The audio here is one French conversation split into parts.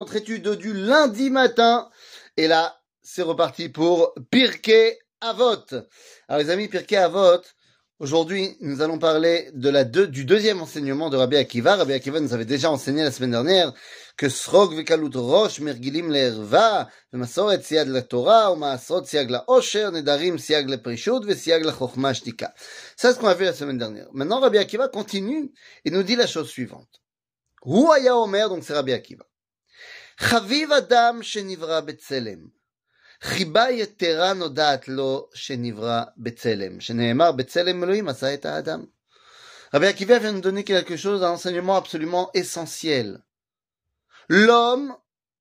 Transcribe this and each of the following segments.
notre étude du lundi matin. Et là, c'est reparti pour Pirkei Avot. Alors les amis, Pirkei Avot, aujourd'hui, nous allons parler de la deux, du deuxième enseignement de Rabbi Akiva. Rabbi Akiva nous avait déjà enseigné la semaine dernière que Srog vekalut rosh mergilim le'erva, v'masoret siag la Torah, ou ma'asrot siag la osher, nedarim siag la prishut, siag la chokhmah shtika. C'est ce qu'on a vu la semaine dernière. Maintenant, Rabbi Akiva continue et nous dit la chose suivante. Hu omer, donc c'est Rabbi Akiva. חביב אדם שנברא בצלם. חיבה יתרה נודעת לו שנברא בצלם, שנאמר בצלם אלוהים עשה את האדם. Rabbi Akiva vient nous donner quelque chose, un enseignement absolument essentiel. L'homme,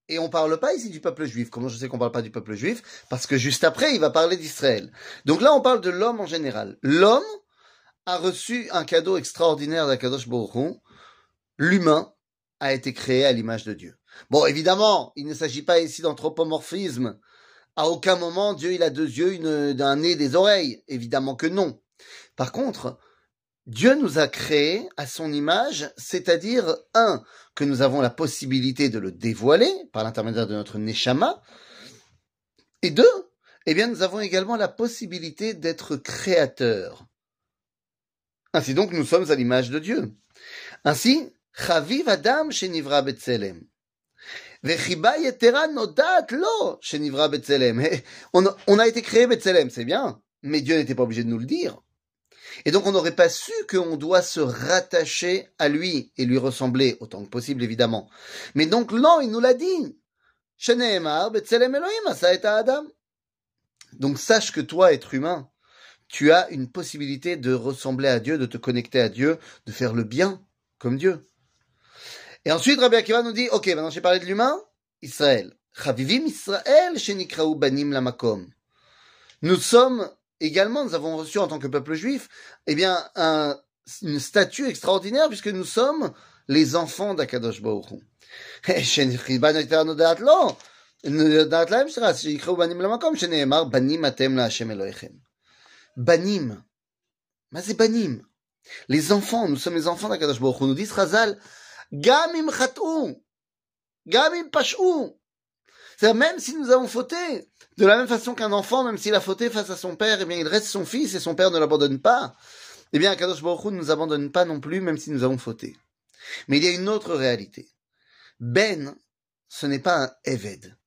et on parle pas ici du peuple juif, comment je sais qu'on parle pas du peuple juif Parce que juste après, il va parler d'Israël. Donc là, on parle de l'homme en général. L'homme a reçu un cadeau extraordinaire d'Akadosh Baruch Hu. L'humain a été créé à l'image de Dieu. Bon, évidemment, il ne s'agit pas ici d'anthropomorphisme. À aucun moment, Dieu, il a deux yeux, une, un nez, des oreilles. Évidemment que non. Par contre, Dieu nous a créés à son image, c'est-à-dire, un, que nous avons la possibilité de le dévoiler par l'intermédiaire de notre neshama, et deux, eh bien, nous avons également la possibilité d'être créateurs. Ainsi donc, nous sommes à l'image de Dieu. Ainsi, Chaviv Adam Shenivra Betzelem. On, on a été créé Betzelem, c'est bien, mais Dieu n'était pas obligé de nous le dire. Et donc on n'aurait pas su qu'on doit se rattacher à lui et lui ressembler autant que possible, évidemment. Mais donc non, il nous l'a dit. Donc sache que toi, être humain, tu as une possibilité de ressembler à Dieu, de te connecter à Dieu, de faire le bien comme Dieu. Et ensuite, Rabbi Akiva nous dit, ok, maintenant j'ai parlé de l'humain, Israël. Chavivim Israël, shenikraou banim lamakom. Nous sommes également, nous avons reçu en tant que peuple juif, eh bien, un, une statue extraordinaire puisque nous sommes les enfants d'Akadosh Baruch. Banim. Mais c'est banim. Les enfants, nous sommes les enfants d'Akadosh Baruch Hu. Nous dit Razal, Gam im chatou, gam pashou. C'est même si nous avons fauté, de la même façon qu'un enfant, même s'il a fauté face à son père, eh bien, il reste son fils et son père ne l'abandonne pas. Eh bien, Akadosh Baruch ne nous abandonne pas non plus, même si nous avons fauté. Mais il y a une autre réalité. Ben, ce n'est pas un Eved.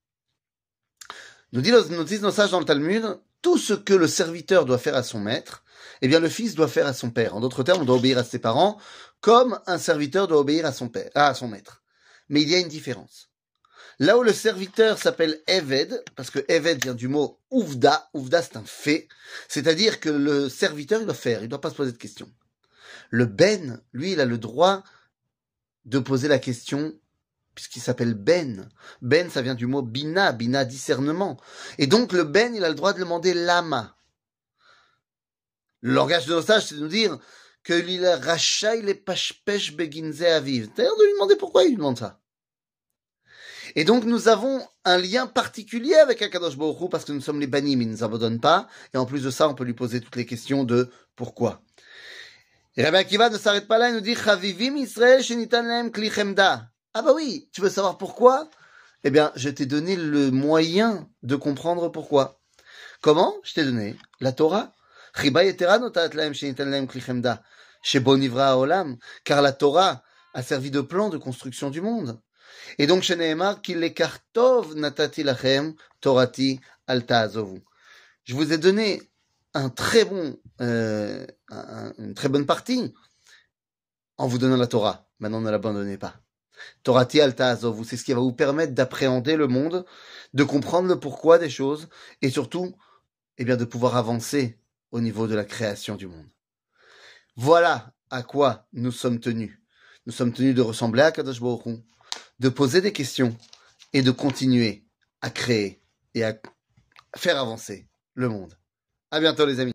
Nous disent nos sages dans le Talmud, tout ce que le serviteur doit faire à son maître, eh bien, le fils doit faire à son père. En d'autres termes, on doit obéir à ses parents, comme un serviteur doit obéir à son père, à son maître. Mais il y a une différence. Là où le serviteur s'appelle Eved, parce que Eved vient du mot Ouvda, Ouvda c'est un fait, c'est-à-dire que le serviteur, il doit faire, il doit pas se poser de questions. Le Ben, lui, il a le droit de poser la question, puisqu'il s'appelle Ben. Ben, ça vient du mot Bina, Bina, discernement. Et donc, le Ben, il a le droit de demander Lama. Le langage de nos sages, c'est de nous dire que il rachaï les pashpesh beginze aviv. D'ailleurs, de lui demander pourquoi il demande ça. Et donc, nous avons un lien particulier avec Akadosh Baruch Hu parce que nous sommes les banim, il ne nous abandonne pas. Et en plus de ça, on peut lui poser toutes les questions de pourquoi. Et Rabbi Akiva ne s'arrête pas là, il nous dit, Chavivim Israël shenitan. Ah bah oui, tu veux savoir pourquoi? Eh bien, je t'ai donné le moyen de comprendre pourquoi. Comment? Je t'ai donné la Torah. חיבה יתרה נותנת להם שניתן להם כלי חמדה, שבו נברא העולם, car la Torah a servi de plan de construction du monde. Et donc, שנאמר, כי לקח טוב נתתי לכם, תורתי אל תעזובו. Je vous ai donné un très bon, euh, un, une très bonne partie en vous donnant la Torah. Maintenant, ne l'abandonnez pas. Torati al ta'azovu, c'est ce qui va vous permettre d'appréhender le monde, de comprendre le pourquoi des choses, et surtout, eh bien, de pouvoir avancer au niveau de la création du monde. Voilà à quoi nous sommes tenus. Nous sommes tenus de ressembler à Kadosh Baruch de poser des questions et de continuer à créer et à faire avancer le monde. À bientôt les amis.